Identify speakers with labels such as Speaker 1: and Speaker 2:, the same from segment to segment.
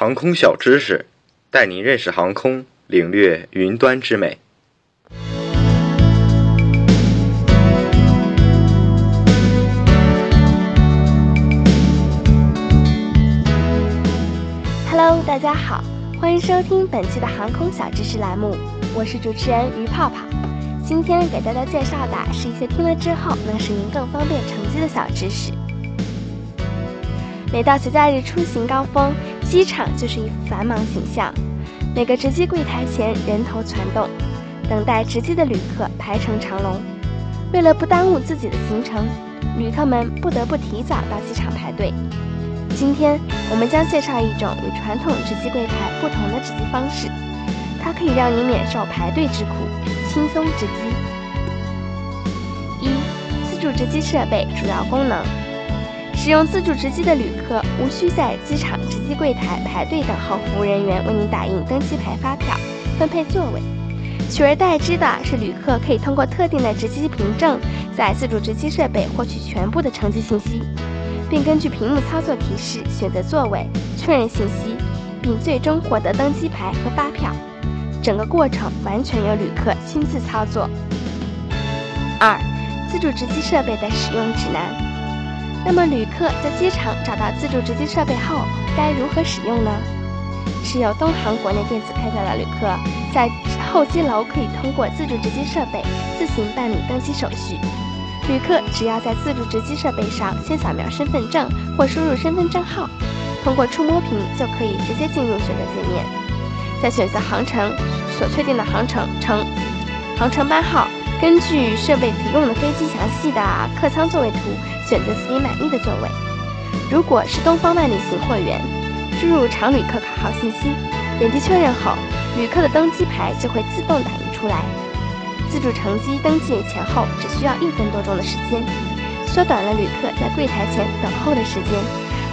Speaker 1: 航空小知识，带您认识航空，领略云端之美。
Speaker 2: Hello，大家好，欢迎收听本期的航空小知识栏目，我是主持人于泡泡。今天给大家介绍的是一些听了之后能使您更方便乘机的小知识。每到节假日出行高峰，机场就是一副繁忙景象。每个值机柜台前人头攒动，等待值机的旅客排成长龙。为了不耽误自己的行程，旅客们不得不提早到机场排队。今天我们将介绍一种与传统值机柜台不同的值机方式，它可以让你免受排队之苦，轻松值机。一、自助值机设备主要功能。使用自助值机的旅客无需在机场值机柜台排队等候服务人员为您打印登机牌、发票、分配座位，取而代之的是旅客可以通过特定的值机凭证，在自助值机设备获取全部的乘机信息，并根据屏幕操作提示选择座位、确认信息，并最终获得登机牌和发票。整个过程完全由旅客亲自操作。二、自助值机设备的使用指南。那么，旅客在机场找到自助值机设备后，该如何使用呢？持有东航国内电子配票的旅客，在候机楼可以通过自助值机设备自行办理登机手续。旅客只要在自助值机设备上先扫描身份证或输入身份证号，通过触摸屏就可以直接进入选择界面。在选择航程所确定的航程乘航程班号，根据设备提供的飞机详细的客舱座位图。选择自己满意的座位。如果是东方万里行会员，输入常旅客卡号信息，点击确认后，旅客的登机牌就会自动打印出来。自助乘机登记前后只需要一分多钟的时间，缩短了旅客在柜台前等候的时间，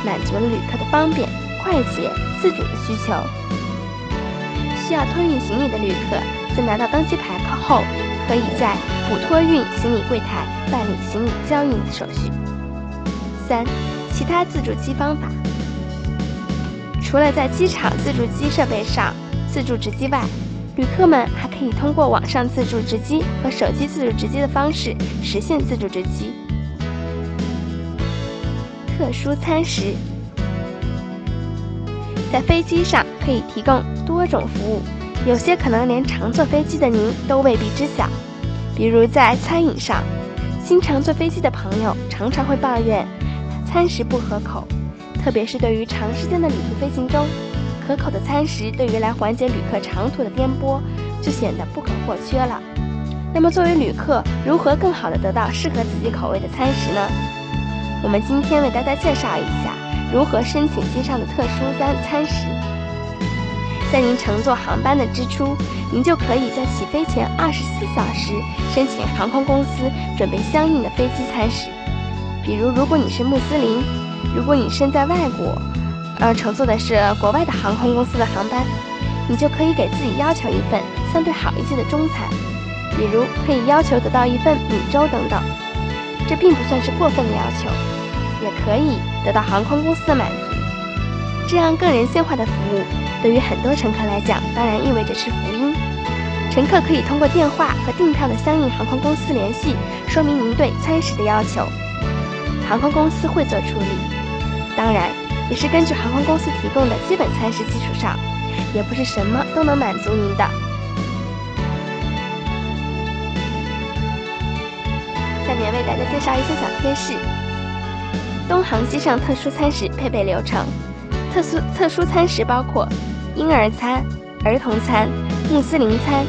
Speaker 2: 满足了旅客的方便、快捷、自主的需求。需要托运行李的旅客，在拿到登机牌后，可以在补托运行李柜台办理行李交运手续。三、其他自助机方法。除了在机场自助机设备上自助值机外，旅客们还可以通过网上自助值机和手机自助值机的方式实现自助值机。特殊餐食，在飞机上可以提供多种服务，有些可能连常坐飞机的您都未必知晓。比如在餐饮上，经常坐飞机的朋友常常会抱怨。餐食不合口，特别是对于长时间的旅途飞行中，可口的餐食对于来缓解旅客长途的颠簸，就显得不可或缺了。那么，作为旅客，如何更好的得到适合自己口味的餐食呢？我们今天为大家介绍一下如何申请机上的特殊餐餐食。在您乘坐航班的之初，您就可以在起飞前二十四小时申请航空公司准备相应的飞机餐食。比如，如果你是穆斯林，如果你身在外国，呃，乘坐的是国外的航空公司的航班，你就可以给自己要求一份相对好一些的中餐，比如可以要求得到一份米粥等等。这并不算是过分的要求，也可以得到航空公司的满足。这样更人性化的服务，对于很多乘客来讲，当然意味着是福音。乘客可以通过电话和订票的相应航空公司联系，说明您对餐食的要求。航空公司会做处理，当然也是根据航空公司提供的基本餐食基础上，也不是什么都能满足您的。下面为大家介绍一些小贴士：东航机上特殊餐食配备流程。特殊特殊餐食包括婴儿餐、儿童餐、穆斯林餐、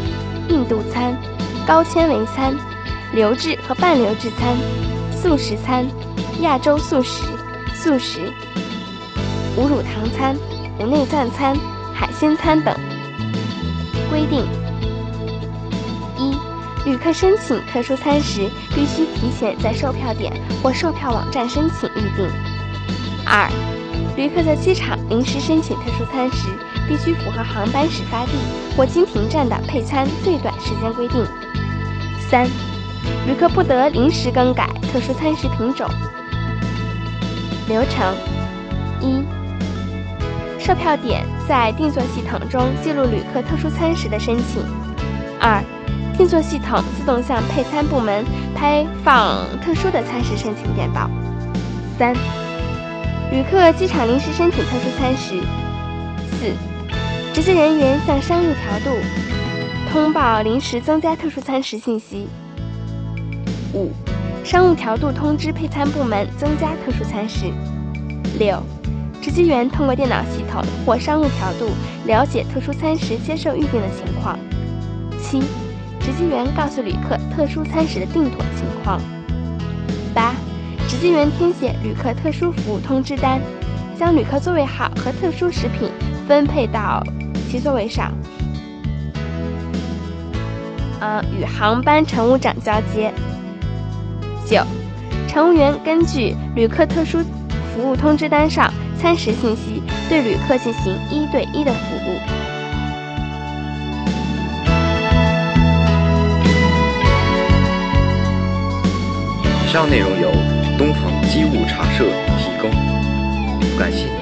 Speaker 2: 印度餐、高纤维餐、流质和半流质餐、素食餐。亚洲素食、素食、无乳糖餐、无内脏餐、海鲜餐等规定：一、旅客申请特殊餐食必须提前在售票点或售票网站申请预订；二、旅客在机场临时申请特殊餐食必须符合航班始发地或经停站的配餐最短时间规定；三、旅客不得临时更改特殊餐食品种。流程一：售票点在定座系统中记录旅客特殊餐食的申请。二、定座系统自动向配餐部门拍放特殊的餐食申请电报。三、旅客机场临时申请特殊餐食。四、值机人员向商务调度通报临时增加特殊餐食信息。五、商务调度通知配餐部门增加特殊餐食。六、值机员通过电脑系统或商务调度了解特殊餐食接受预订的情况。七、值机员告诉旅客特殊餐食的订妥情况。八、值机员填写旅客特殊服务通知单，将旅客座位号和特殊食品分配到其座位上。呃，与航班乘务长交接。九、乘务员根据旅客特殊服务通知单上餐食信息，对旅客进行一对一的服务。
Speaker 1: 以上内容由东方机务茶社提供，感谢。